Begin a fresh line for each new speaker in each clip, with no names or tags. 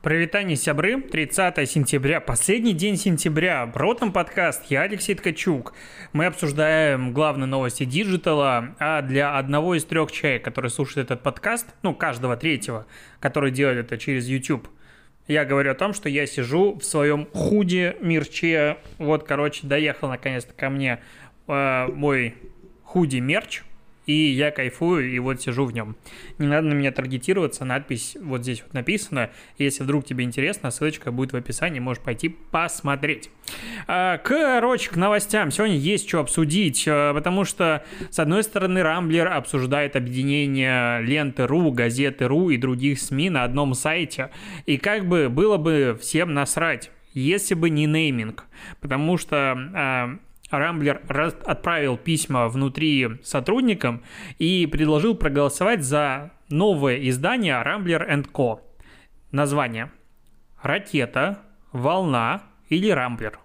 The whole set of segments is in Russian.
Прывітанне, сябры. 30 сентября, последний день сентября. Бротом подкаст. Я Алексей Ткачук. Мы обсуждаем главные новости диджитала, а для одного из трех человек, который слушает этот подкаст, ну, каждого третьего, который делает это через YouTube, я говорю о том, что я сижу в своем худи, мерче. Вот, короче, доехал наконец-то ко мне э, мой худи-мерч и я кайфую, и вот сижу в нем. Не надо на меня таргетироваться, надпись вот здесь вот написана. Если вдруг тебе интересно, ссылочка будет в описании, можешь пойти посмотреть. А, короче, к новостям. Сегодня есть что обсудить, а, потому что, с одной стороны, Рамблер обсуждает объединение ленты.ру, газеты.ру и других СМИ на одном сайте. И как бы было бы всем насрать, если бы не нейминг. Потому что а, Рамблер отправил письма внутри сотрудникам и предложил проголосовать за новое издание Рамблер Co. Название «Ракета», «Волна» или «Рамблер».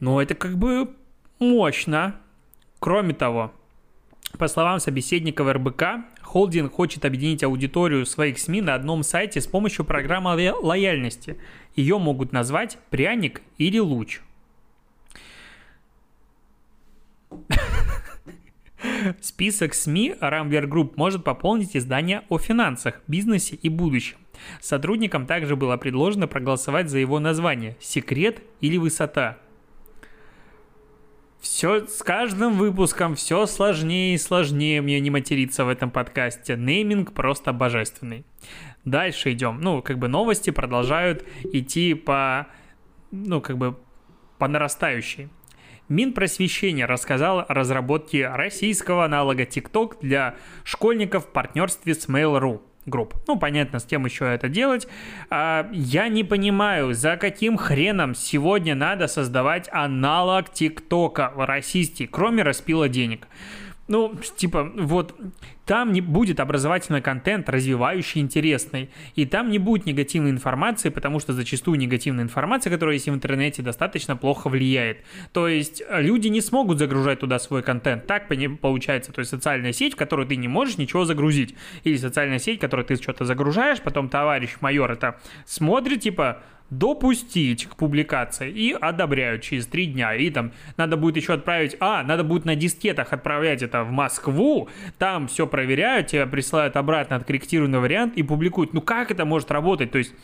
Ну, это как бы мощно. Кроме того, по словам собеседников РБК, холдинг хочет объединить аудиторию своих СМИ на одном сайте с помощью программы лояльности. Ее могут назвать «Пряник» или «Луч». Список СМИ Rambler Group может пополнить издание о финансах, бизнесе и будущем. Сотрудникам также было предложено проголосовать за его название «Секрет» или «Высота». Все с каждым выпуском все сложнее и сложнее мне не материться в этом подкасте. Нейминг просто божественный. Дальше идем. Ну, как бы новости продолжают идти по, ну, как бы по нарастающей. Минпросвещение рассказал о разработке российского аналога TikTok для школьников в партнерстве с Mail.ru групп. Ну, понятно, с кем еще это делать. А, я не понимаю, за каким хреном сегодня надо создавать аналог ТикТока российский, кроме распила денег. Ну, типа, вот там не будет образовательный контент, развивающий, интересный. И там не будет негативной информации, потому что зачастую негативная информация, которая есть в интернете, достаточно плохо влияет. То есть э, люди не смогут загружать туда свой контент. Так получается. То есть социальная сеть, в которую ты не можешь ничего загрузить. Или социальная сеть, в которой ты что-то загружаешь, потом товарищ майор это смотрит, типа, допустить к публикации и одобряют через три дня. И там надо будет еще отправить, а, надо будет на дискетах отправлять это в Москву, там все проверяют, тебе присылают обратно откорректированный вариант и публикуют. Ну как это может работать? То есть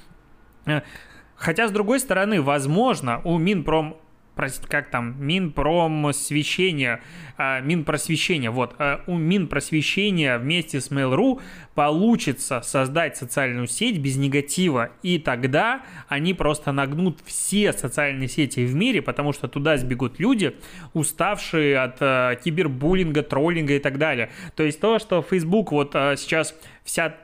э, Хотя, с другой стороны, возможно, у Минпром как там, Минпромосвещение, а, Минпросвещение, вот, а, у Минпросвещения вместе с Mail.ru получится создать социальную сеть без негатива, и тогда они просто нагнут все социальные сети в мире, потому что туда сбегут люди, уставшие от а, кибербуллинга, троллинга и так далее. То есть то, что Facebook вот сейчас вся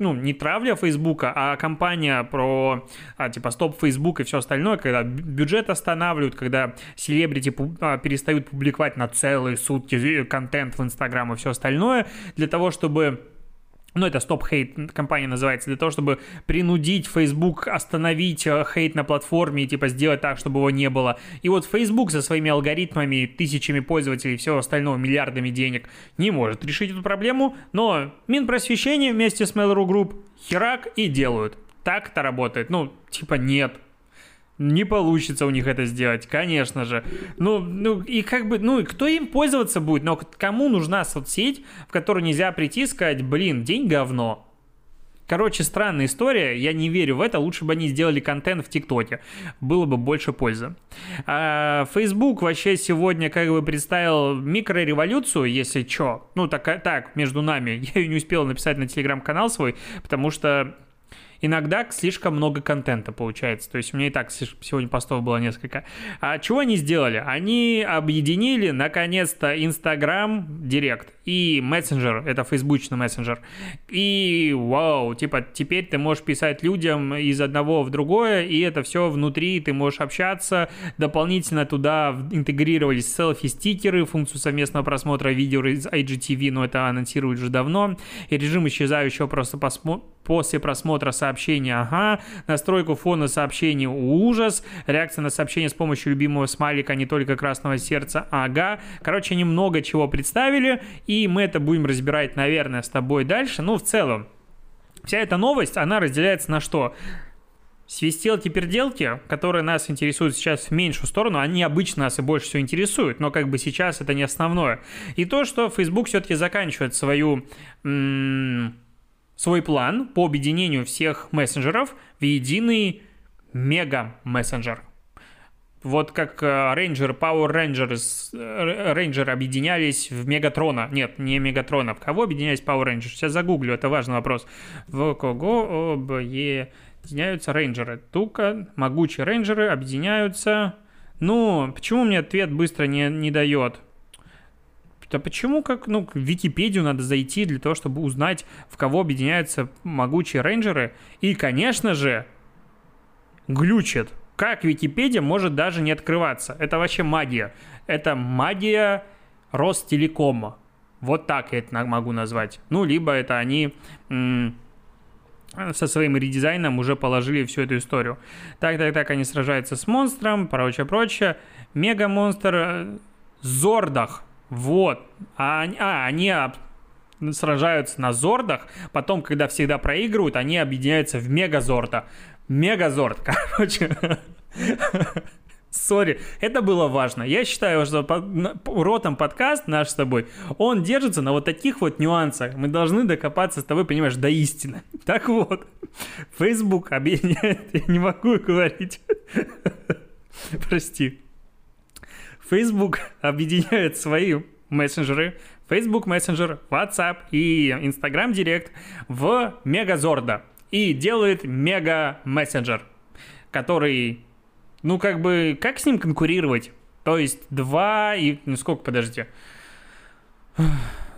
ну, не травля Фейсбука, а компания про, а, типа, стоп Фейсбук и все остальное, когда бюджет останавливают, когда селебрити а, перестают публиковать на целые сутки э, контент в Инстаграм и все остальное, для того, чтобы ну, это Hate компания называется, для того, чтобы принудить Facebook остановить э, хейт на платформе и, типа, сделать так, чтобы его не было. И вот Facebook со своими алгоритмами, тысячами пользователей и всего остального, миллиардами денег, не может решить эту проблему, но Минпросвещение вместе с Mail.ru Group херак и делают. Так это работает. Ну, типа, нет. Не получится у них это сделать, конечно же. Ну, ну и как бы, ну, кто им пользоваться будет? Но кому нужна соцсеть, в которую нельзя прийти и сказать, блин, день говно. Короче, странная история, я не верю в это, лучше бы они сделали контент в ТикТоке, было бы больше пользы. А, вообще сегодня как бы представил микрореволюцию, если чё, ну так, так, между нами, я ее не успел написать на телеграм-канал свой, потому что иногда слишком много контента получается. То есть у меня и так сегодня постов было несколько. А чего они сделали? Они объединили, наконец-то, Инстаграм, Директ и мессенджер, это фейсбучный мессенджер. И вау, типа теперь ты можешь писать людям из одного в другое, и это все внутри, ты можешь общаться. Дополнительно туда интегрировались селфи-стикеры, функцию совместного просмотра видео из IGTV, но это анонсируют уже давно. И режим исчезающего просто посмо- после просмотра сообщения, ага, настройку фона сообщений, ужас, реакция на сообщение с помощью любимого смайлика, а не только красного сердца, ага. Короче, они много чего представили, и мы это будем разбирать, наверное, с тобой дальше. Ну, в целом, Вся эта новость, она разделяется на что? Свистелки-перделки, которые нас интересуют сейчас в меньшую сторону, они обычно нас и больше всего интересуют, но как бы сейчас это не основное. И то, что Facebook все-таки заканчивает свою, свой план по объединению всех мессенджеров в единый мега-мессенджер. Вот как Ranger, Power Rangers, Ranger объединялись в Мегатрона. Нет, не Мегатрона. В кого объединялись Power Rangers? Сейчас загуглю, это важный вопрос. В кого объединяются рейнджеры. Тука, могучие рейнджеры объединяются. Ну, почему мне ответ быстро не, не дает? Да почему как, ну, в Википедию надо зайти для того, чтобы узнать, в кого объединяются могучие рейнджеры. И, конечно же, глючит. Как Википедия может даже не открываться? Это вообще магия. Это магия Ростелекома. Вот так я это могу назвать. Ну, либо это они со своим редизайном уже положили всю эту историю. Так, так, так, они сражаются с монстром, прочее, прочее. Мега-монстр э, Зордах. Вот. А, а они сражаются на Зордах, потом, когда всегда проигрывают, они объединяются в Мегазорда. Мегазорд, короче. Сори, это было важно. Я считаю, что ротом подкаст наш с тобой, он держится на вот таких вот нюансах. Мы должны докопаться с тобой, понимаешь, до истины. Так вот, Facebook объединяет, я не могу говорить. Прости. Facebook объединяет свои мессенджеры, Facebook Messenger, WhatsApp и Instagram Direct в Мегазорда и делает мега мессенджер, который ну, как бы, как с ним конкурировать? То есть 2 и... Ну, сколько, подождите?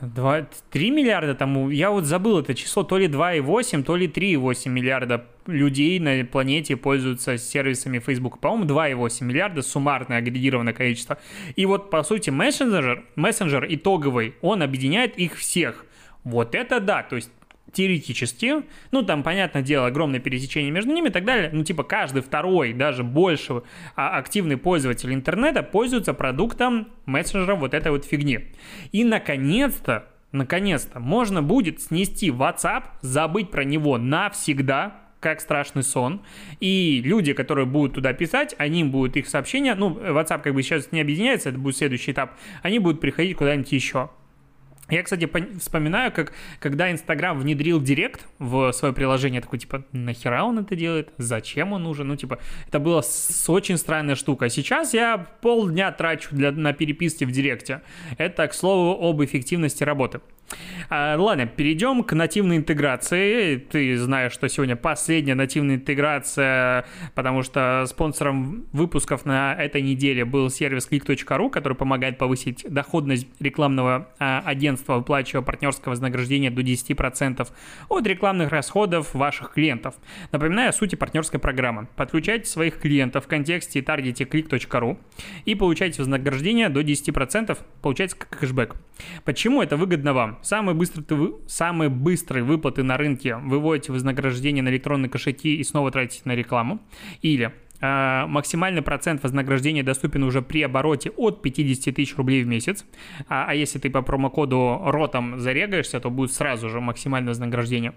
2, 3 миллиарда тому, я вот забыл это число, то ли 2,8, то ли 3,8 миллиарда людей на планете пользуются сервисами Facebook. По-моему, 2,8 миллиарда суммарное агрегированное количество. И вот, по сути, мессенджер, мессенджер итоговый, он объединяет их всех. Вот это да, то есть теоретически, ну, там, понятное дело, огромное пересечение между ними и так далее, ну, типа, каждый второй, даже больше а, активный пользователь интернета пользуется продуктом мессенджера вот этой вот фигни. И, наконец-то, наконец-то, можно будет снести WhatsApp, забыть про него навсегда, как страшный сон. И люди, которые будут туда писать, они будут их сообщения, ну, WhatsApp как бы сейчас не объединяется, это будет следующий этап, они будут приходить куда-нибудь еще. Я, кстати, вспоминаю, как когда Инстаграм внедрил Директ в свое приложение, такой, типа, нахера он это делает? Зачем он нужен? Ну, типа, это была с очень странная штука. Сейчас я полдня трачу для, на переписки в Директе. Это, к слову, об эффективности работы. А, ладно, перейдем к нативной интеграции. Ты знаешь, что сегодня последняя нативная интеграция, потому что спонсором выпусков на этой неделе был сервис click.ru, который помогает повысить доходность рекламного а, агентства, выплачивая партнерское вознаграждение до 10% от рекламных расходов ваших клиентов. Напоминаю о сути партнерской программы. Подключайте своих клиентов в контексте таргете click.ru и получайте вознаграждение до 10%, получается как кэшбэк. Почему это выгодно вам? Самые быстрые, самые быстрые выплаты на рынке выводите вознаграждение на электронные кошельки и снова тратите на рекламу. Или э, максимальный процент вознаграждения доступен уже при обороте от 50 тысяч рублей в месяц. А, а если ты по промокоду РОТом зарегаешься, то будет сразу же максимальное вознаграждение.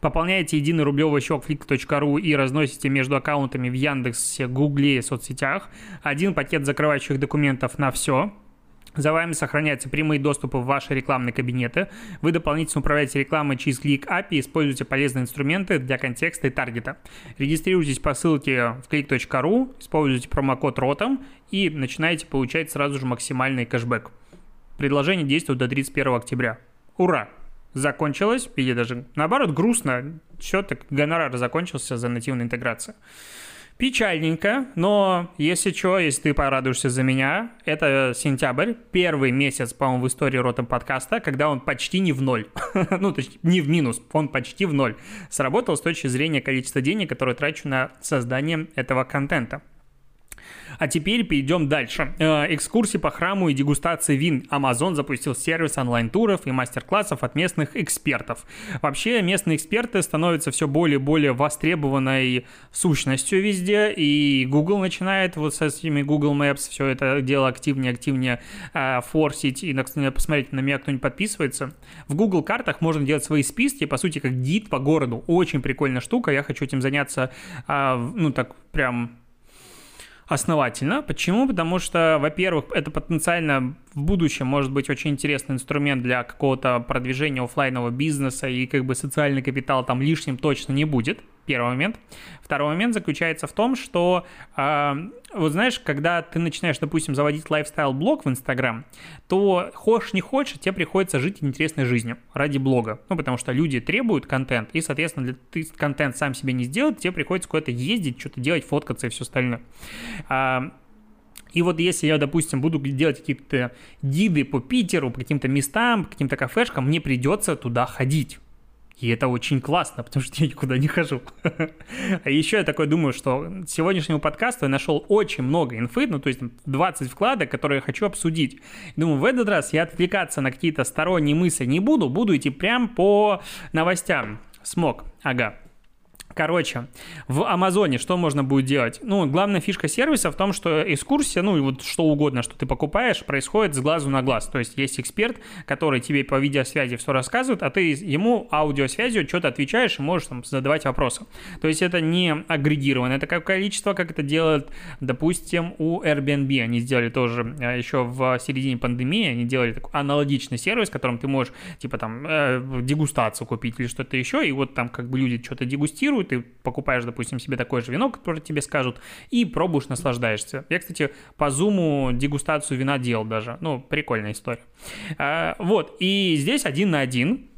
Пополняете единый рублевый счет flick.ru и разносите между аккаунтами в Яндексе, Гугле и соцсетях. Один пакет закрывающих документов на все – за вами сохраняются прямые доступы в ваши рекламные кабинеты. Вы дополнительно управляете рекламой через Click API и используете полезные инструменты для контекста и таргета. Регистрируйтесь по ссылке в click.ru, используйте промокод ROTOM и начинаете получать сразу же максимальный кэшбэк. Предложение действует до 31 октября. Ура! Закончилось, или даже наоборот грустно, все так гонорар закончился за нативную интеграцию. Печальненько, но если что, если ты порадуешься за меня, это сентябрь, первый месяц, по-моему, в истории Ротом подкаста, когда он почти не в ноль. ну, точнее, не в минус, он почти в ноль. Сработал с точки зрения количества денег, которые трачу на создание этого контента. А теперь перейдем дальше. Э, экскурсии по храму и дегустации вин. Amazon запустил сервис онлайн-туров и мастер-классов от местных экспертов. Вообще, местные эксперты становятся все более и более востребованной сущностью везде, и Google начинает вот с этими Google Maps все это дело активнее, активнее э, форсить. И, посмотрите, на меня кто-нибудь подписывается. В Google картах можно делать свои списки, по сути, как гид по городу. Очень прикольная штука, я хочу этим заняться, э, ну, так прям основательно. Почему? Потому что, во-первых, это потенциально в будущем может быть очень интересный инструмент для какого-то продвижения офлайнового бизнеса, и как бы социальный капитал там лишним точно не будет. Первый момент. Второй момент заключается в том, что, э, вот знаешь, когда ты начинаешь, допустим, заводить лайфстайл-блог в Инстаграм, то хочешь не хочешь, тебе приходится жить интересной жизнью ради блога. Ну, потому что люди требуют контент, и, соответственно, для, ты контент сам себе не сделать, тебе приходится куда-то ездить, что-то делать, фоткаться и все остальное. Э, и вот если я, допустим, буду делать какие-то гиды по Питеру, по каким-то местам, по каким-то кафешкам, мне придется туда ходить. И это очень классно, потому что я никуда не хожу. А еще я такой думаю, что сегодняшнему подкасту я нашел очень много инфы, ну то есть 20 вкладок, которые я хочу обсудить. Думаю, в этот раз я отвлекаться на какие-то сторонние мысли не буду, буду идти прям по новостям. Смог, ага. Короче, в Амазоне что можно будет делать? Ну, главная фишка сервиса в том, что экскурсия, ну и вот что угодно, что ты покупаешь, происходит с глазу на глаз. То есть есть эксперт, который тебе по видеосвязи все рассказывает, а ты ему аудиосвязью что-то отвечаешь и можешь там задавать вопросы. То есть это не агрегированное такое количество, как это делают, допустим, у Airbnb. Они сделали тоже э, еще в середине пандемии, они делали такой аналогичный сервис, которым ты можешь, типа там, э, дегустацию купить или что-то еще, и вот там как бы люди что-то дегустируют, ты покупаешь, допустим, себе такое же вино, которое тебе скажут, и пробуешь, наслаждаешься. Я, кстати, по зуму дегустацию вина делал даже. Ну, прикольная история. А, вот, и здесь один на один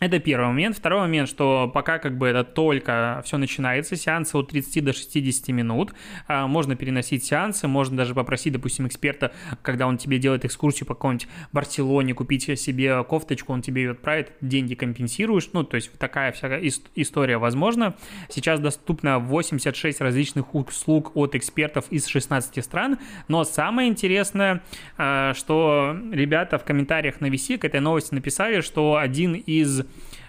это первый момент. Второй момент, что пока как бы это только все начинается, сеансы от 30 до 60 минут, а, можно переносить сеансы, можно даже попросить, допустим, эксперта, когда он тебе делает экскурсию по какой-нибудь Барселоне, купить себе кофточку, он тебе ее отправит, деньги компенсируешь, ну, то есть такая вся история возможна. Сейчас доступно 86 различных услуг от экспертов из 16 стран, но самое интересное, а, что ребята в комментариях на VC к этой новости написали, что один из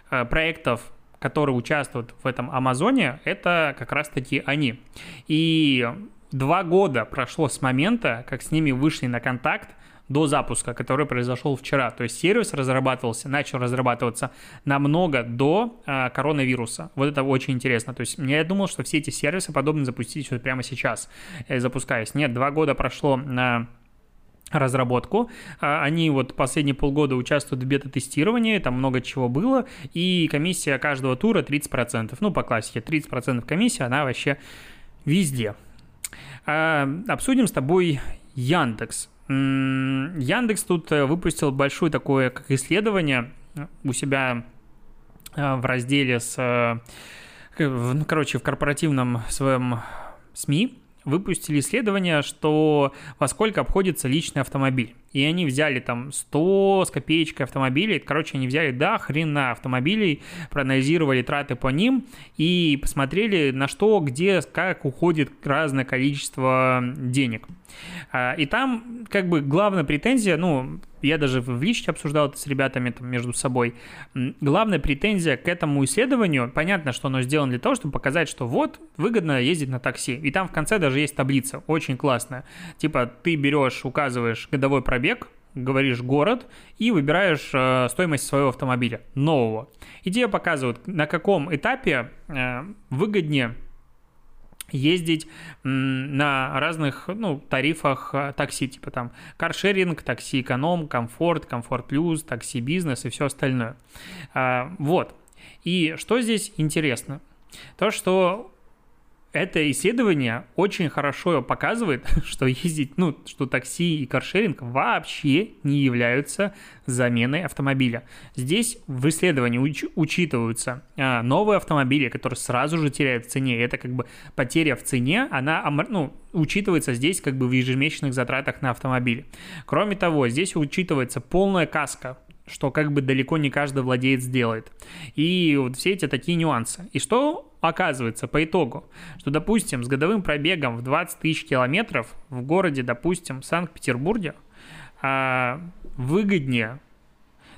проектов, которые участвуют в этом Амазоне, это как раз-таки они. И два года прошло с момента, как с ними вышли на контакт, до запуска, который произошел вчера. То есть сервис разрабатывался, начал разрабатываться намного до э, коронавируса. Вот это очень интересно. То есть я думал, что все эти сервисы подобно запустить вот прямо сейчас, э, запускаясь. Нет, два года прошло на разработку. А, они вот последние полгода участвуют в бета-тестировании, там много чего было, и комиссия каждого тура 30%. Ну, по классике, 30% комиссия, она вообще везде. А, обсудим с тобой Яндекс. Яндекс тут э, выпустил большое такое как исследование у себя э, в разделе с, э, ну, короче, в корпоративном своем СМИ, выпустили исследование, что во сколько обходится личный автомобиль. И они взяли там 100 с копеечкой автомобилей. Короче, они взяли до хрена автомобилей, проанализировали траты по ним и посмотрели на что, где, как уходит разное количество денег. А, и там как бы главная претензия, ну, я даже в личке обсуждал это с ребятами там между собой. Главная претензия к этому исследованию, понятно, что оно сделано для того, чтобы показать, что вот выгодно ездить на такси. И там в конце даже есть таблица, очень классная. Типа ты берешь, указываешь годовой пробег, говоришь город и выбираешь э, стоимость своего автомобиля нового. И тебе показывают, на каком этапе э, выгоднее ездить на разных ну, тарифах э, такси, типа там каршеринг, такси эконом, комфорт, комфорт плюс, такси бизнес и все остальное. А, вот. И что здесь интересно? То, что это исследование очень хорошо показывает, что ездить, ну, что такси и каршеринг вообще не являются заменой автомобиля. Здесь в исследовании уч- учитываются а, новые автомобили, которые сразу же теряют в цене. Это как бы потеря в цене, она ну, учитывается здесь как бы в ежемесячных затратах на автомобиль. Кроме того, здесь учитывается полная каска что как бы далеко не каждый владеет сделает. И вот все эти такие нюансы. И что оказывается по итогу? Что, допустим, с годовым пробегом в 20 тысяч километров в городе, допустим, Санкт-Петербурге, а, выгоднее.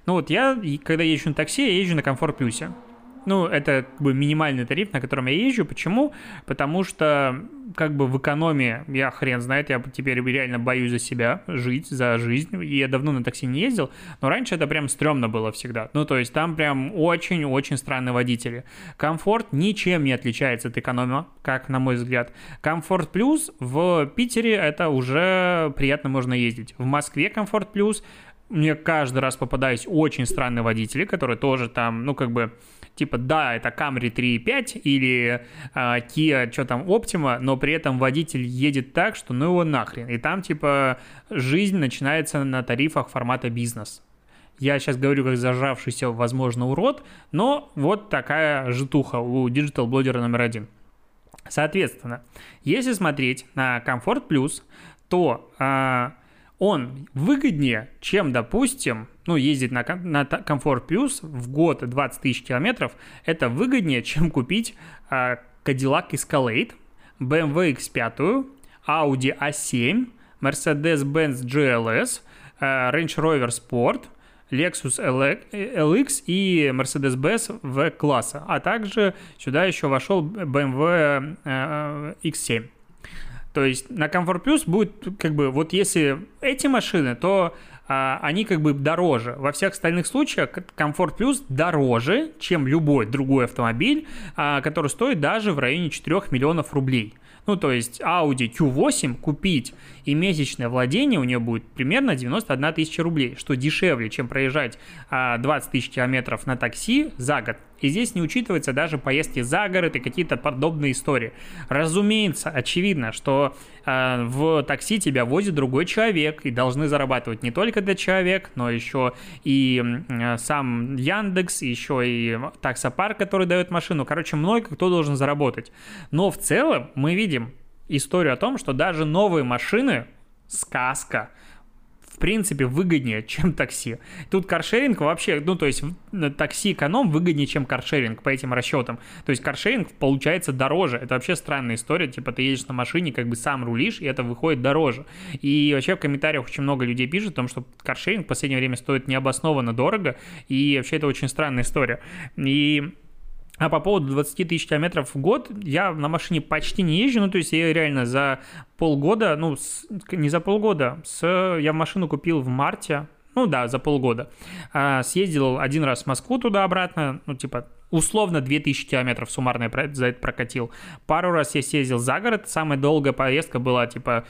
Ну вот я, когда езжу на такси, я езжу на Комфорт Плюсе. Ну, это как бы минимальный тариф, на котором я езжу. Почему? Потому что как бы в экономии, я хрен знает, я теперь реально боюсь за себя жить, за жизнь. И я давно на такси не ездил, но раньше это прям стрёмно было всегда. Ну, то есть там прям очень-очень странные водители. Комфорт ничем не отличается от эконома, как на мой взгляд. Комфорт плюс в Питере это уже приятно можно ездить. В Москве комфорт плюс мне каждый раз попадались очень странные водители, которые тоже там, ну, как бы, типа, да, это Camry 3.5 или э, Kia, что там, Optima, но при этом водитель едет так, что ну его нахрен. И там, типа, жизнь начинается на тарифах формата бизнес. Я сейчас говорю как зажавшийся, возможно, урод, но вот такая житуха у диджитал-блогера номер один. Соответственно, если смотреть на Комфорт Плюс, то э, он выгоднее, чем, допустим, ну, ездить на, на Comfort Plus в год 20 тысяч километров, это выгоднее, чем купить э, Cadillac Escalade, BMW X5, Audi A7, Mercedes-Benz GLS, э, Range Rover Sport, Lexus LX и Mercedes-Benz V-класса, а также сюда еще вошел BMW э, X7. То есть на Comfort Plus будет как бы вот если эти машины, то а, они как бы дороже. Во всех остальных случаях Comfort Plus дороже, чем любой другой автомобиль, а, который стоит даже в районе 4 миллионов рублей. Ну, то есть Audi Q8 купить и месячное владение у нее будет примерно 91 тысяча рублей, что дешевле, чем проезжать 20 а, тысяч километров на такси за год. И здесь не учитываются даже поездки за город и какие-то подобные истории. Разумеется, очевидно, что э, в такси тебя возит другой человек, и должны зарабатывать не только этот человек, но еще и э, сам Яндекс, еще и таксопарк, который дает машину. Короче, много кто должен заработать. Но в целом мы видим историю о том, что даже новые машины сказка принципе выгоднее, чем такси. Тут каршеринг вообще, ну то есть такси эконом выгоднее, чем каршеринг по этим расчетам. То есть каршеринг получается дороже. Это вообще странная история. Типа ты едешь на машине, как бы сам рулишь, и это выходит дороже. И вообще в комментариях очень много людей пишут о том, что каршеринг в последнее время стоит необоснованно дорого. И вообще это очень странная история. И а по поводу 20 тысяч километров в год, я на машине почти не езжу, ну, то есть я реально за полгода, ну, с, не за полгода, с, я машину купил в марте, ну да, за полгода. А, съездил один раз в Москву туда-обратно, ну, типа, условно 2000 километров суммарно я за это прокатил. Пару раз я съездил за город, самая долгая поездка была, типа,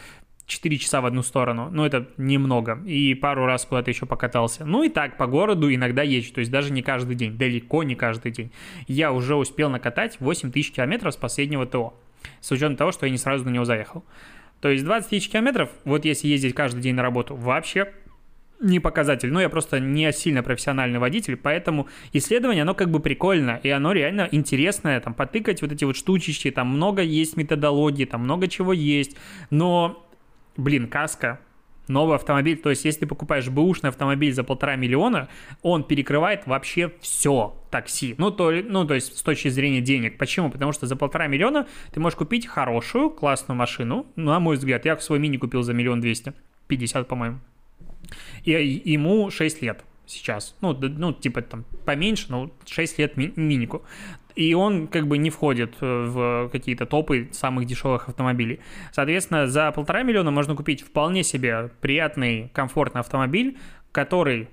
4 часа в одну сторону, ну это немного, и пару раз куда-то еще покатался. Ну и так, по городу иногда езжу, то есть даже не каждый день, далеко не каждый день. Я уже успел накатать 8 тысяч километров с последнего ТО, с учетом того, что я не сразу на него заехал. То есть 20 тысяч километров, вот если ездить каждый день на работу, вообще не показатель. Но я просто не сильно профессиональный водитель, поэтому исследование, оно как бы прикольно, и оно реально интересное, там, потыкать вот эти вот штучечки, там много есть методологии, там много чего есть, но блин, каска, новый автомобиль, то есть если ты покупаешь бэушный автомобиль за полтора миллиона, он перекрывает вообще все такси. Ну то, ну, то есть с точки зрения денег. Почему? Потому что за полтора миллиона ты можешь купить хорошую, классную машину. Ну, на мой взгляд, я свой мини купил за миллион двести. 50, по-моему. И ему 6 лет сейчас. Ну, ну, типа там поменьше, но 6 лет ми- минику. И он как бы не входит э, в какие-то топы самых дешевых автомобилей. Соответственно, за полтора миллиона можно купить вполне себе приятный, комфортный автомобиль, который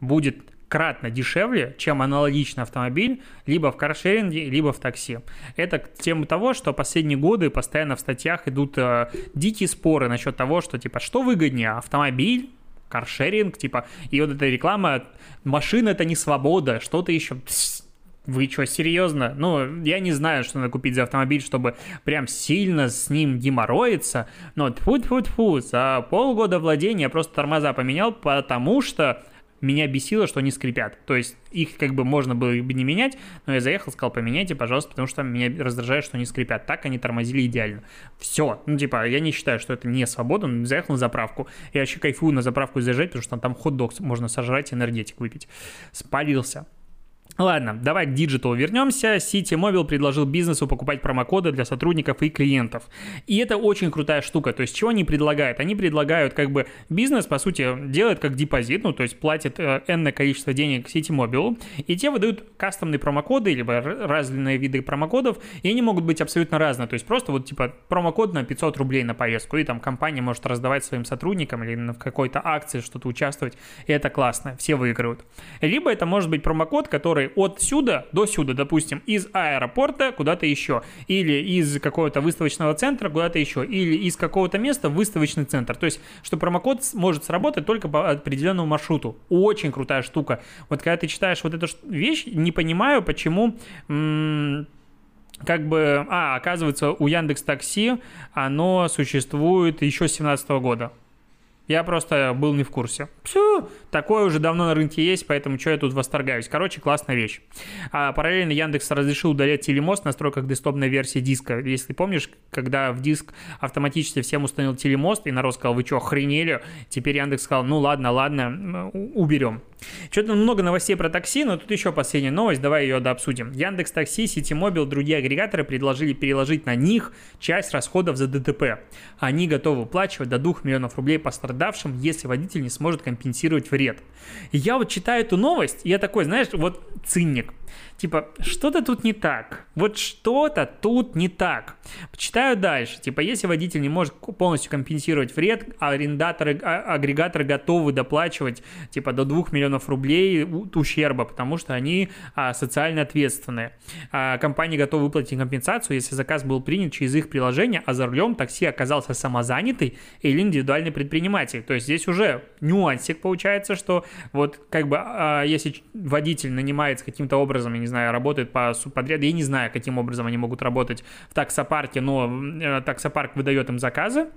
будет кратно дешевле, чем аналогичный автомобиль либо в каршеринге, либо в такси. Это тема того, что последние годы постоянно в статьях идут э, дикие споры насчет того, что типа что выгоднее, автомобиль каршеринг, типа, и вот эта реклама, машина это не свобода, что-то еще. Вы что, серьезно? Ну, я не знаю, что надо купить за автомобиль, чтобы прям сильно с ним геморроиться, но тьфу тьфу тьфу за полгода владения я просто тормоза поменял, потому что меня бесило, что они скрипят. То есть их как бы можно было бы не менять, но я заехал, сказал, поменяйте, пожалуйста, потому что меня раздражает, что они скрипят. Так они тормозили идеально. Все. Ну, типа, я не считаю, что это не свобода, но заехал на заправку. Я вообще кайфую на заправку заезжать, потому что там хот-дог можно сожрать, энергетик выпить. Спалился. Ладно, давай к диджиталу вернемся. Ситимобил предложил бизнесу покупать промокоды для сотрудников и клиентов. И это очень крутая штука. То есть, чего они предлагают? Они предлагают, как бы, бизнес, по сути, делает как депозит, ну, то есть, платит э, энное количество денег Ситимобил, и те выдают кастомные промокоды, либо разные виды промокодов, и они могут быть абсолютно разные. То есть, просто вот, типа, промокод на 500 рублей на поездку, и там компания может раздавать своим сотрудникам или в какой-то акции что-то участвовать, и это классно, все выигрывают. Либо это может быть промокод, который от сюда до сюда, допустим, из аэропорта куда-то еще, или из какого-то выставочного центра куда-то еще, или из какого-то места в выставочный центр. То есть, что промокод может сработать только по определенному маршруту. Очень крутая штука. Вот когда ты читаешь вот эту вещь, не понимаю, почему как бы, а, оказывается, у Яндекс Такси оно существует еще с 2017 года. Я просто был не в курсе. Все, такое уже давно на рынке есть, поэтому что я тут восторгаюсь. Короче, классная вещь. А, параллельно Яндекс разрешил удалять телемост в настройках десктопной версии диска. Если помнишь, когда в диск автоматически всем установил телемост, и народ сказал, вы что, охренели? Теперь Яндекс сказал, ну ладно, ладно, уберем. Что-то много новостей про такси, но тут еще последняя новость, давай ее дообсудим. Яндекс Такси, Ситимобил, другие агрегаторы предложили переложить на них часть расходов за ДТП. Они готовы выплачивать до 2 миллионов рублей пострадавшим, если водитель не сможет компенсировать вред. И я вот читаю эту новость, и я такой, знаешь, вот циник типа, что-то тут не так. Вот что-то тут не так. Читаю дальше. Типа, если водитель не может полностью компенсировать вред, арендаторы, а, агрегаторы готовы доплачивать, типа, до 2 миллионов рублей ущерба, потому что они а, социально ответственные. А, компании готовы выплатить компенсацию, если заказ был принят через их приложение, а за рулем такси оказался самозанятый или индивидуальный предприниматель. То есть здесь уже нюансик получается, что вот как бы а, если водитель нанимается каким-то образом, я не знаю, работает по субподряду. Я не знаю, каким образом они могут работать в таксопарке, но э, таксопарк выдает им заказы,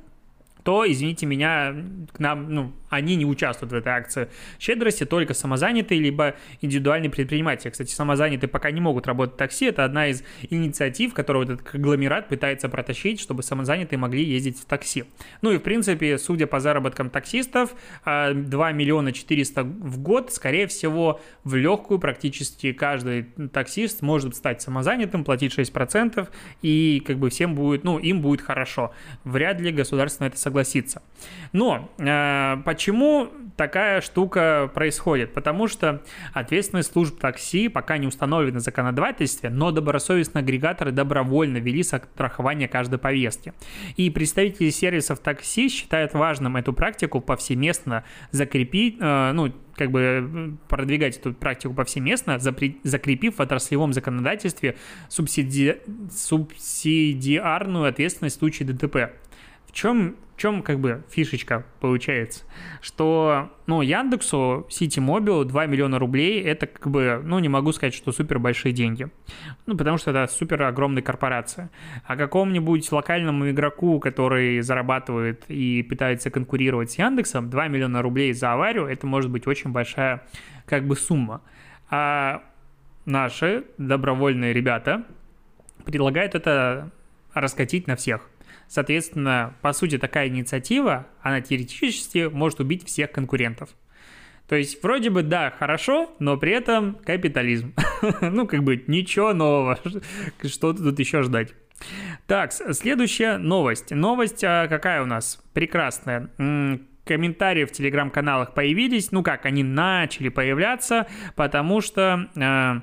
то, извините меня, к нам, ну, они не участвуют в этой акции щедрости, только самозанятые, либо индивидуальные предприниматели. Кстати, самозанятые пока не могут работать в такси, это одна из инициатив, которую этот конгломерат пытается протащить, чтобы самозанятые могли ездить в такси. Ну и, в принципе, судя по заработкам таксистов, 2 а, миллиона 400 в год, скорее всего, в легкую практически каждый таксист может стать самозанятым, платить 6%, и как бы всем будет, ну, им будет хорошо. Вряд ли государство на это согласится. Но э, почему такая штука происходит? Потому что ответственность служб такси пока не установлена в законодательстве, но добросовестные агрегаторы добровольно вели страхование каждой повестки. И представители сервисов такси считают важным эту практику повсеместно закрепить, э, ну, как бы продвигать эту практику повсеместно, закрепив в отраслевом законодательстве субсиди... субсидиарную ответственность в случае ДТП. Чем, в чем как бы фишечка получается? Что, ну, Яндексу, Сити Мобил 2 миллиона рублей, это как бы, ну, не могу сказать, что супер большие деньги. Ну, потому что это супер огромная корпорация. А какому-нибудь локальному игроку, который зарабатывает и пытается конкурировать с Яндексом, 2 миллиона рублей за аварию, это может быть очень большая как бы сумма. А наши добровольные ребята предлагают это раскатить на всех. Соответственно, по сути, такая инициатива, она теоретически может убить всех конкурентов. То есть, вроде бы, да, хорошо, но при этом капитализм. ну, как бы, ничего нового. Что тут еще ждать? Так, следующая новость. Новость а, какая у нас? Прекрасная комментарии в телеграм-каналах появились. Ну как, они начали появляться, потому что э,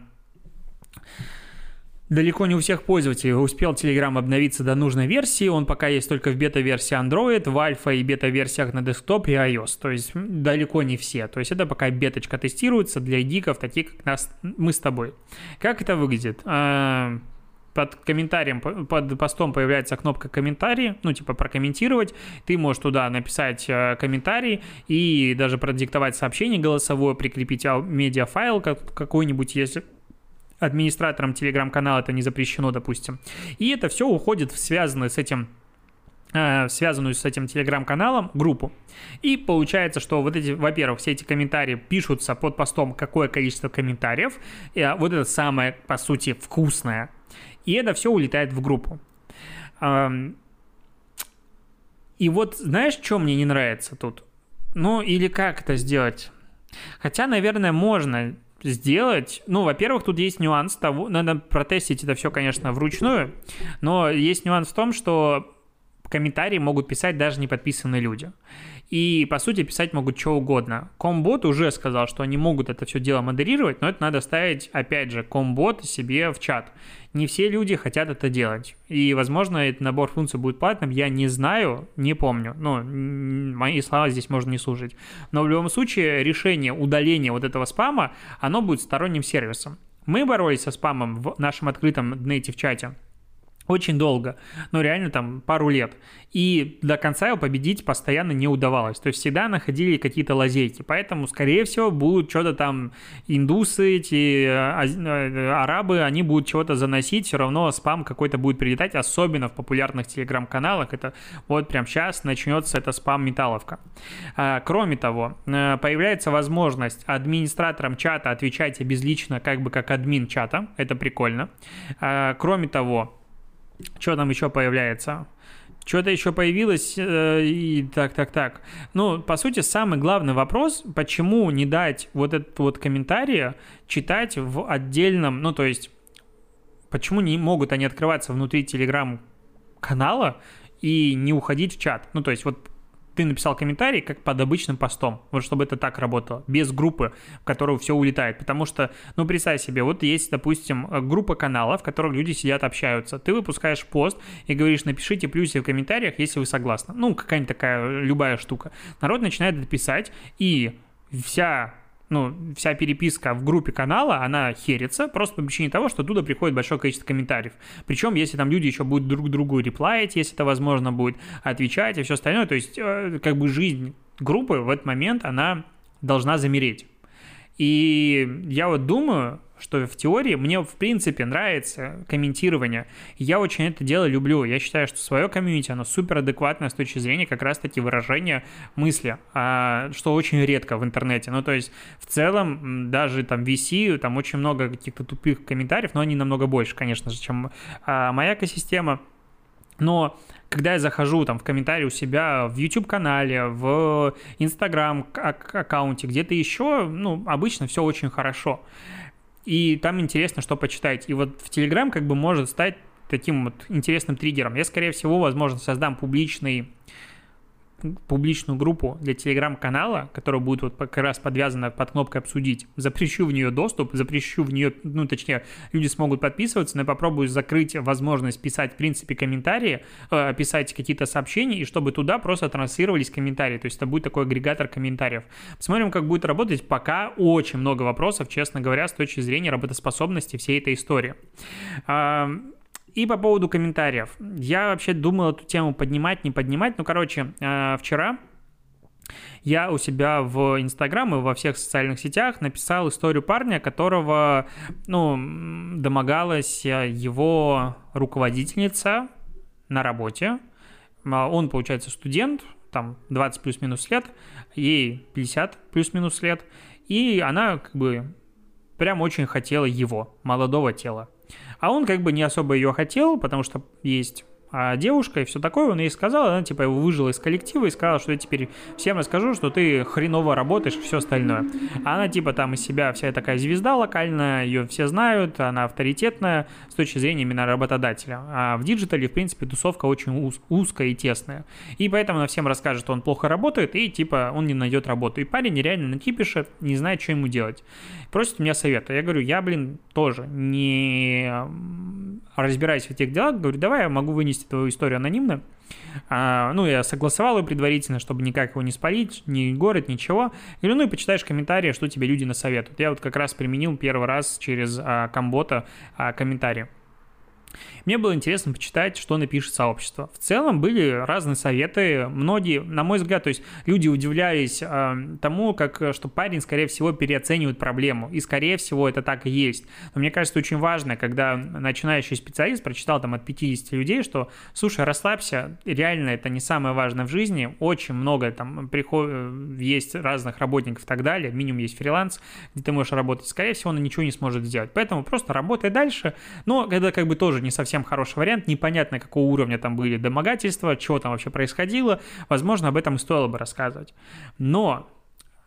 Далеко не у всех пользователей успел Telegram обновиться до нужной версии, он пока есть только в бета-версии Android, в альфа и бета-версиях на десктоп и iOS, то есть далеко не все. То есть это пока беточка тестируется для гиков, таких как нас, мы с тобой. Как это выглядит? А, под комментарием, под постом появляется кнопка комментарии, ну, типа прокомментировать. Ты можешь туда написать э, комментарий и даже продиктовать сообщение голосовое, прикрепить медиафайл какой-нибудь, если администраторам телеграм-канала это не запрещено, допустим. И это все уходит в связанное с этим э, связанную с этим телеграм-каналом, группу. И получается, что вот эти, во-первых, все эти комментарии пишутся под постом какое количество комментариев, и а, вот это самое, по сути, вкусное. И это все улетает в группу. И вот знаешь, что мне не нравится тут? Ну, или как это сделать? Хотя, наверное, можно сделать. Ну, во-первых, тут есть нюанс того, надо протестить это все, конечно, вручную, но есть нюанс в том, что комментарии могут писать даже не подписанные люди. И, по сути, писать могут что угодно. Комбот уже сказал, что они могут это все дело модерировать, но это надо ставить, опять же, комбот себе в чат. Не все люди хотят это делать. И, возможно, этот набор функций будет платным, я не знаю, не помню. Ну, мои слова здесь можно не слушать. Но в любом случае, решение удаления вот этого спама, оно будет сторонним сервисом. Мы боролись со спамом в нашем открытом native чате очень долго, ну реально там пару лет. И до конца его победить постоянно не удавалось. То есть всегда находили какие-то лазейки. Поэтому, скорее всего, будут что-то там индусы, эти а, э, арабы, они будут чего-то заносить, все равно спам какой-то будет прилетать, особенно в популярных телеграм-каналах. Это вот прям сейчас начнется эта спам-металловка. А, кроме того, э, появляется возможность администраторам чата отвечать обезлично, как бы как админ чата. Это прикольно. А, кроме того, что там еще появляется? Что-то еще появилось, э, и так, так, так. Ну, по сути, самый главный вопрос, почему не дать вот этот вот комментарий читать в отдельном, ну, то есть, почему не могут они открываться внутри телеграм-канала и не уходить в чат? Ну, то есть, вот ты написал комментарий как под обычным постом, вот чтобы это так работало, без группы, в которую все улетает. Потому что, ну, представь себе, вот есть, допустим, группа каналов, в которых люди сидят, общаются. Ты выпускаешь пост и говоришь, напишите плюсы в комментариях, если вы согласны. Ну, какая-нибудь такая любая штука. Народ начинает писать, и вся ну, вся переписка в группе канала, она херится просто по причине того, что туда приходит большое количество комментариев. Причем, если там люди еще будут друг другу реплаять, если это возможно будет, отвечать и все остальное, то есть, э, как бы жизнь группы в этот момент, она должна замереть. И я вот думаю, что в теории мне в принципе нравится комментирование. Я очень это дело люблю. Я считаю, что свое комьюнити, оно супер адекватное с точки зрения как раз-таки выражения мысли, а, что очень редко в интернете. Ну, то есть, в целом, даже там VC, там очень много каких-то тупых комментариев, но они намного больше, конечно же, чем а, моя экосистема. Но когда я захожу там в комментарии у себя в YouTube-канале, в Instagram аккаунте, где-то еще, ну, обычно все очень хорошо. И там интересно, что почитать. И вот в Telegram как бы может стать таким вот интересным триггером. Я, скорее всего, возможно, создам публичный публичную группу для телеграм-канала, которая будет вот как раз подвязана под кнопкой «Обсудить». Запрещу в нее доступ, запрещу в нее, ну, точнее, люди смогут подписываться, но я попробую закрыть возможность писать, в принципе, комментарии, э, писать какие-то сообщения, и чтобы туда просто транслировались комментарии. То есть это будет такой агрегатор комментариев. Посмотрим, как будет работать. Пока очень много вопросов, честно говоря, с точки зрения работоспособности всей этой истории. И по поводу комментариев. Я вообще думал эту тему поднимать, не поднимать. Ну, короче, э, вчера я у себя в Инстаграм и во всех социальных сетях написал историю парня, которого, ну, домогалась его руководительница на работе. А он, получается, студент, там 20 плюс-минус лет, ей 50 плюс-минус лет, и она как бы прям очень хотела его, молодого тела. А он как бы не особо ее хотел, потому что есть а девушка и все такое, он ей сказал, она типа его выжила из коллектива и сказала, что я теперь всем расскажу, что ты хреново работаешь и все остальное. А она типа там из себя вся такая звезда локальная, ее все знают, она авторитетная с точки зрения именно работодателя. А в диджитале, в принципе, тусовка очень уз- узкая и тесная. И поэтому она всем расскажет, что он плохо работает и типа он не найдет работу. И парень нереально накипишет, не знает, что ему делать. Просит у меня совета. Я говорю, я, блин, тоже не разбираюсь в этих делах, говорю, давай я могу вынести твою историю анонимно. А, ну, я согласовал ее предварительно, чтобы никак его не спалить, ни город, ничего. Говорю, ну и почитаешь комментарии, что тебе люди насоветуют. Я вот как раз применил первый раз через а, комбота а, комментарии. Мне было интересно почитать, что напишет сообщество. В целом были разные советы, многие, на мой взгляд, то есть люди удивлялись э, тому, как, что парень, скорее всего, переоценивает проблему, и, скорее всего, это так и есть. Но мне кажется, очень важно, когда начинающий специалист прочитал там от 50 людей, что, слушай, расслабься, реально это не самое важное в жизни, очень много там приходит, есть разных работников и так далее, минимум есть фриланс, где ты можешь работать, скорее всего, он ничего не сможет сделать. Поэтому просто работай дальше, но это как бы тоже не совсем хороший вариант, непонятно, какого уровня там были домогательства, чего там вообще происходило, возможно, об этом стоило бы рассказывать. Но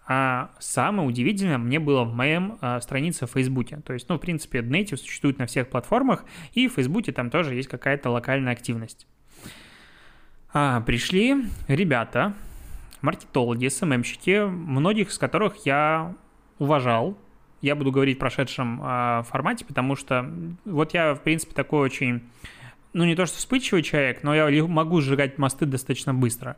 а самое удивительное мне было в моем а, странице в Фейсбуке. То есть, ну, в принципе, Native существует на всех платформах, и в Фейсбуке там тоже есть какая-то локальная активность. А, пришли ребята, маркетологи, СММщики, многих из которых я уважал. Я буду говорить в прошедшем э, формате, потому что вот я, в принципе, такой очень ну, не то что вспыльчивый человек, но я могу сжигать мосты достаточно быстро.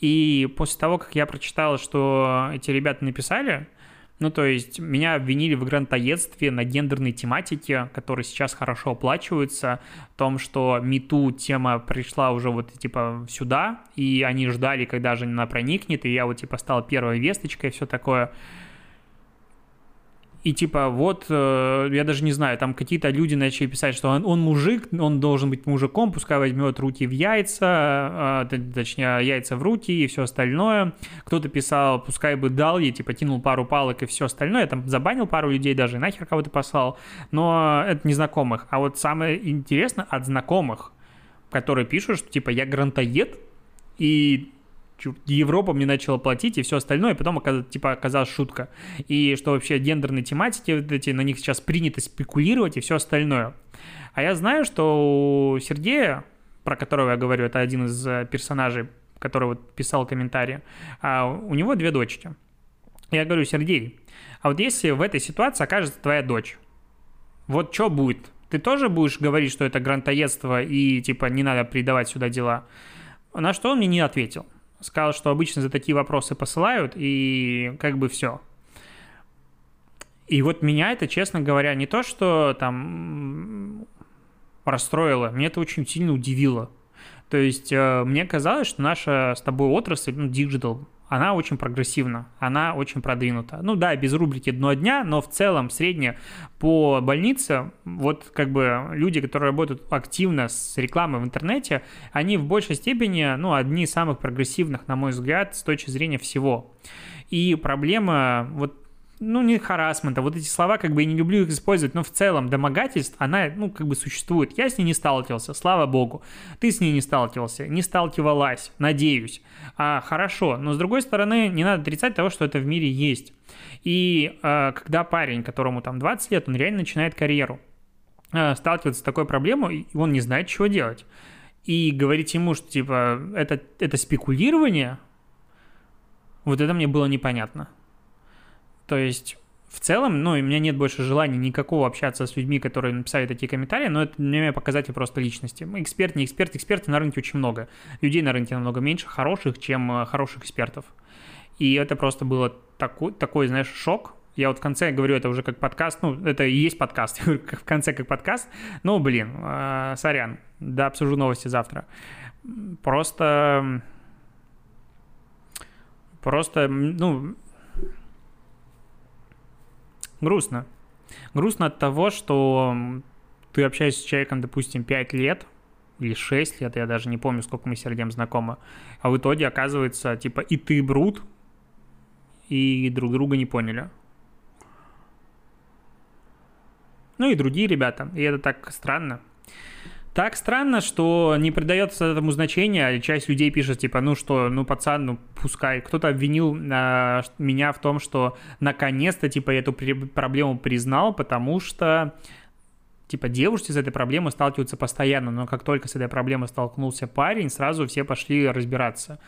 И после того, как я прочитал, что эти ребята написали, ну, то есть меня обвинили в грантоедстве на гендерной тематике, которая сейчас хорошо оплачивается, в том, что МИТУ тема пришла уже вот типа сюда, и они ждали, когда же она проникнет, и я вот типа стал первой весточкой и все такое. И типа вот, э, я даже не знаю, там какие-то люди начали писать, что он, он мужик, он должен быть мужиком, пускай возьмет руки в яйца, э, точнее, яйца в руки и все остальное. Кто-то писал, пускай бы дал ей, типа кинул пару палок и все остальное. Я там забанил пару людей даже, нахер кого-то послал. Но это незнакомых. А вот самое интересное от знакомых, которые пишут, что типа я грантоед, и Европа мне начала платить и все остальное, и потом типа оказалась шутка. И что вообще гендерные тематики, вот эти, на них сейчас принято спекулировать и все остальное. А я знаю, что у Сергея, про которого я говорю, это один из э, персонажей, который вот писал комментарии, а у него две дочки. Я говорю, Сергей, а вот если в этой ситуации окажется твоя дочь, вот что будет? Ты тоже будешь говорить, что это грантоедство и типа не надо придавать сюда дела? На что он мне не ответил сказал, что обычно за такие вопросы посылают, и как бы все. И вот меня это, честно говоря, не то, что там расстроило, мне это очень сильно удивило. То есть э, мне казалось, что наша с тобой отрасль, ну, диджитал, она очень прогрессивна, она очень продвинута. Ну да, без рубрики «Дно дня», но в целом средне по больнице, вот как бы люди, которые работают активно с рекламой в интернете, они в большей степени, ну, одни из самых прогрессивных, на мой взгляд, с точки зрения всего. И проблема вот ну, не харасмента, вот эти слова, как бы я не люблю их использовать, но в целом домогательств, она, ну, как бы существует. Я с ней не сталкивался, слава богу. Ты с ней не сталкивался, не сталкивалась, надеюсь. А, хорошо, но с другой стороны, не надо отрицать того, что это в мире есть. И а, когда парень, которому там 20 лет, он реально начинает карьеру, а, сталкивается с такой проблемой, и он не знает, чего делать. И говорить ему, что, типа, это, это спекулирование, вот это мне было непонятно. То есть в целом, ну, у меня нет больше желания никакого общаться с людьми, которые написали такие комментарии, но это для меня показатель просто личности. Эксперт, не эксперт, экспертов на рынке очень много. Людей на рынке намного меньше хороших, чем э, хороших экспертов. И это просто было такой, такой, знаешь, шок. Я вот в конце говорю, это уже как подкаст, ну, это и есть подкаст, в конце как подкаст. Ну, блин, э, сорян, да, обсужу новости завтра. Просто, просто, ну, грустно. Грустно от того, что ты общаешься с человеком, допустим, 5 лет или 6 лет, я даже не помню, сколько мы с Сергеем знакомы, а в итоге оказывается, типа, и ты брут, и друг друга не поняли. Ну и другие ребята, и это так странно. Так странно, что не придается этому значения, часть людей пишет, типа, ну что, ну пацан, ну пускай. Кто-то обвинил э, меня в том, что наконец-то, типа, я эту проблему признал, потому что, типа, девушки с этой проблемой сталкиваются постоянно, но как только с этой проблемой столкнулся парень, сразу все пошли разбираться.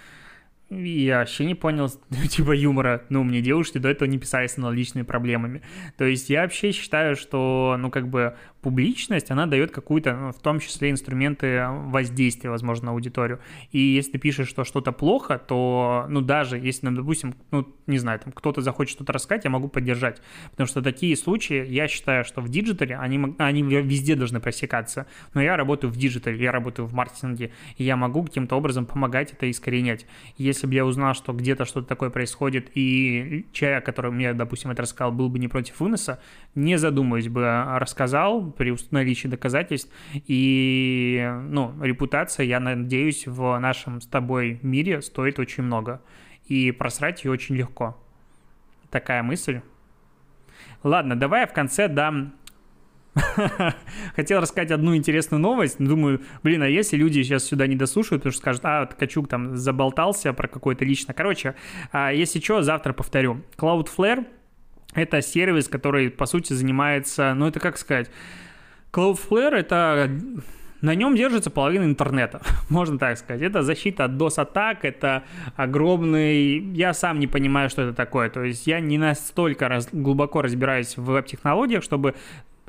Я вообще не понял, типа, юмора. Ну, мне девушки до этого не писали с аналогичными проблемами. То есть я вообще считаю, что, ну, как бы, публичность, она дает какую-то, ну, в том числе, инструменты воздействия, возможно, на аудиторию. И если ты пишешь, что что-то плохо, то, ну, даже если, ну, допустим, ну, не знаю, там кто-то захочет что-то рассказать, я могу поддержать. Потому что такие случаи, я считаю, что в диджитале они, они везде должны просекаться. Но я работаю в диджитале, я работаю в маркетинге, и я могу каким-то образом помогать это искоренять. Если бы я узнал, что где-то что-то такое происходит, и человек, который мне, допустим, это рассказал, был бы не против выноса, не задумываясь бы, а рассказал при наличии доказательств. И, ну, репутация, я надеюсь, в нашем с тобой мире стоит очень много. И просрать ее очень легко. Такая мысль. Ладно, давай я в конце дам Хотел рассказать одну интересную новость. Думаю, блин, а если люди сейчас сюда не дослушают, потому что скажут, а, Ткачук там заболтался про какое-то лично. Короче, а, если что, завтра повторю. Cloudflare — это сервис, который, по сути, занимается, ну, это как сказать... Cloudflare — это на нем держится половина интернета, можно так сказать. Это защита от DOS-атак, это огромный... Я сам не понимаю, что это такое. То есть я не настолько раз... глубоко разбираюсь в веб-технологиях, чтобы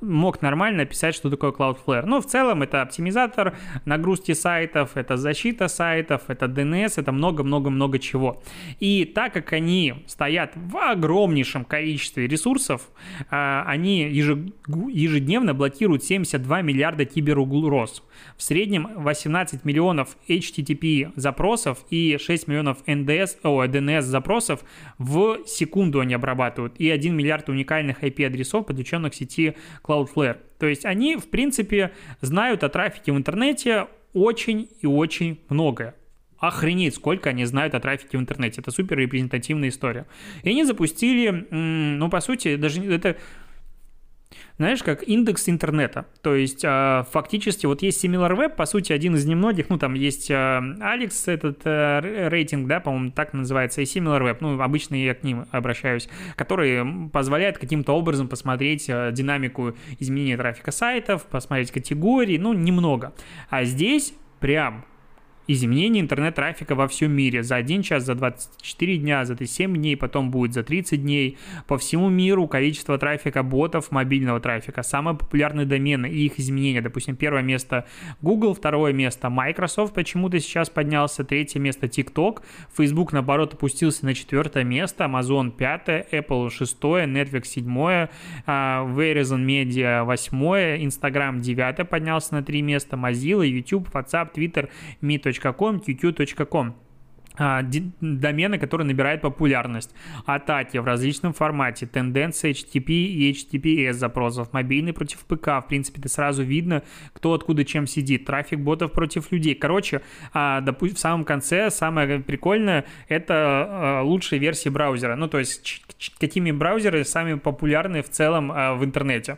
мог нормально описать, что такое Cloudflare. Но в целом это оптимизатор нагрузки сайтов, это защита сайтов, это DNS, это много-много-много чего. И так как они стоят в огромнейшем количестве ресурсов, а, они ежедневно блокируют 72 миллиарда киберугроз. В среднем 18 миллионов HTTP запросов и 6 миллионов NDS, о, DNS запросов в секунду они обрабатывают. И 1 миллиард уникальных IP-адресов, подключенных к сети Cloudflare. То есть они, в принципе, знают о трафике в интернете очень и очень многое. Охренеть, сколько они знают о трафике в интернете. Это супер репрезентативная история. И они запустили, ну, по сути, даже это знаешь, как индекс интернета. То есть а, фактически вот есть SimilarWeb, по сути, один из немногих, ну, там есть Алекс, этот э, рейтинг, да, по-моему, так называется, и SimilarWeb, ну, обычно я к ним обращаюсь, который позволяет каким-то образом посмотреть э, динамику изменения трафика сайтов, посмотреть категории, ну, немного. А здесь прям изменение интернет-трафика во всем мире за 1 час, за 24 дня, за 7 дней, потом будет за 30 дней. По всему миру количество трафика ботов, мобильного трафика, самые популярные домены и их изменения. Допустим, первое место Google, второе место Microsoft почему-то сейчас поднялся, третье место TikTok, Facebook, наоборот, опустился на четвертое место, Amazon пятое, Apple шестое, Netflix седьмое, а, Verizon Media восьмое, Instagram девятое поднялся на три места, Mozilla, YouTube, WhatsApp, Twitter, Meet qq.com, qq.com а, домены, которые набирают популярность, атаки в различном формате, тенденции HTTP и HTTPS запросов, мобильный против ПК, в принципе, это сразу видно, кто откуда чем сидит, трафик ботов против людей. Короче, а, допустим, в самом конце самое прикольное — это а, лучшие версии браузера, ну, то есть какими браузеры самые популярные в целом в интернете.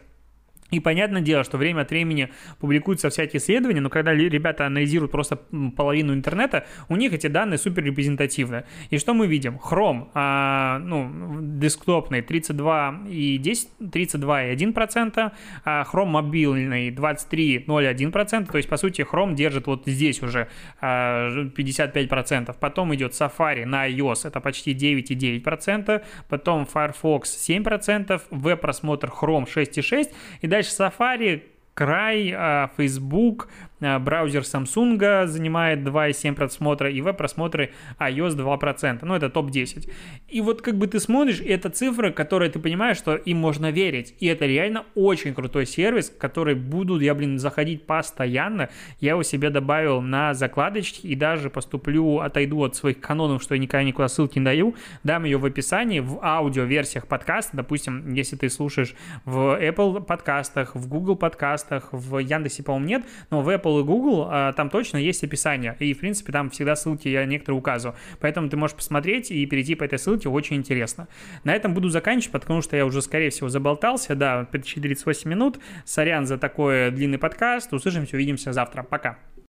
И понятное дело, что время от времени публикуются всякие исследования, но когда ребята анализируют просто половину интернета, у них эти данные супер репрезентативны. И что мы видим? Chrome, а, ну, десктопный 32,10, 32,1%, а Chrome мобильный 23,01%, то есть, по сути, Chrome держит вот здесь уже а, 55%. Потом идет Safari на iOS, это почти 9,9%, потом Firefox 7%, веб-просмотр Chrome 6,6%, и дальше Safari, край, а, Facebook, Э, браузер Samsung занимает 2,7 просмотра, и веб-просмотры iOS 2%. Ну, это топ-10. И вот как бы ты смотришь, это цифры, которые ты понимаешь, что им можно верить. И это реально очень крутой сервис, который буду я, блин, заходить постоянно. Я его себе добавил на закладочки и даже поступлю, отойду от своих канонов, что я никогда никуда ссылки не даю, дам ее в описании, в аудио-версиях подкаста. Допустим, если ты слушаешь в Apple подкастах, в Google подкастах, в Яндексе, по-моему, нет, но в Apple Apple и Google, а, там точно есть описание. И, в принципе, там всегда ссылки я некоторые указываю. Поэтому ты можешь посмотреть и перейти по этой ссылке, очень интересно. На этом буду заканчивать, потому что я уже, скорее всего, заболтался. Да, почти 38 минут. Сорян за такой длинный подкаст. Услышимся, увидимся завтра. Пока.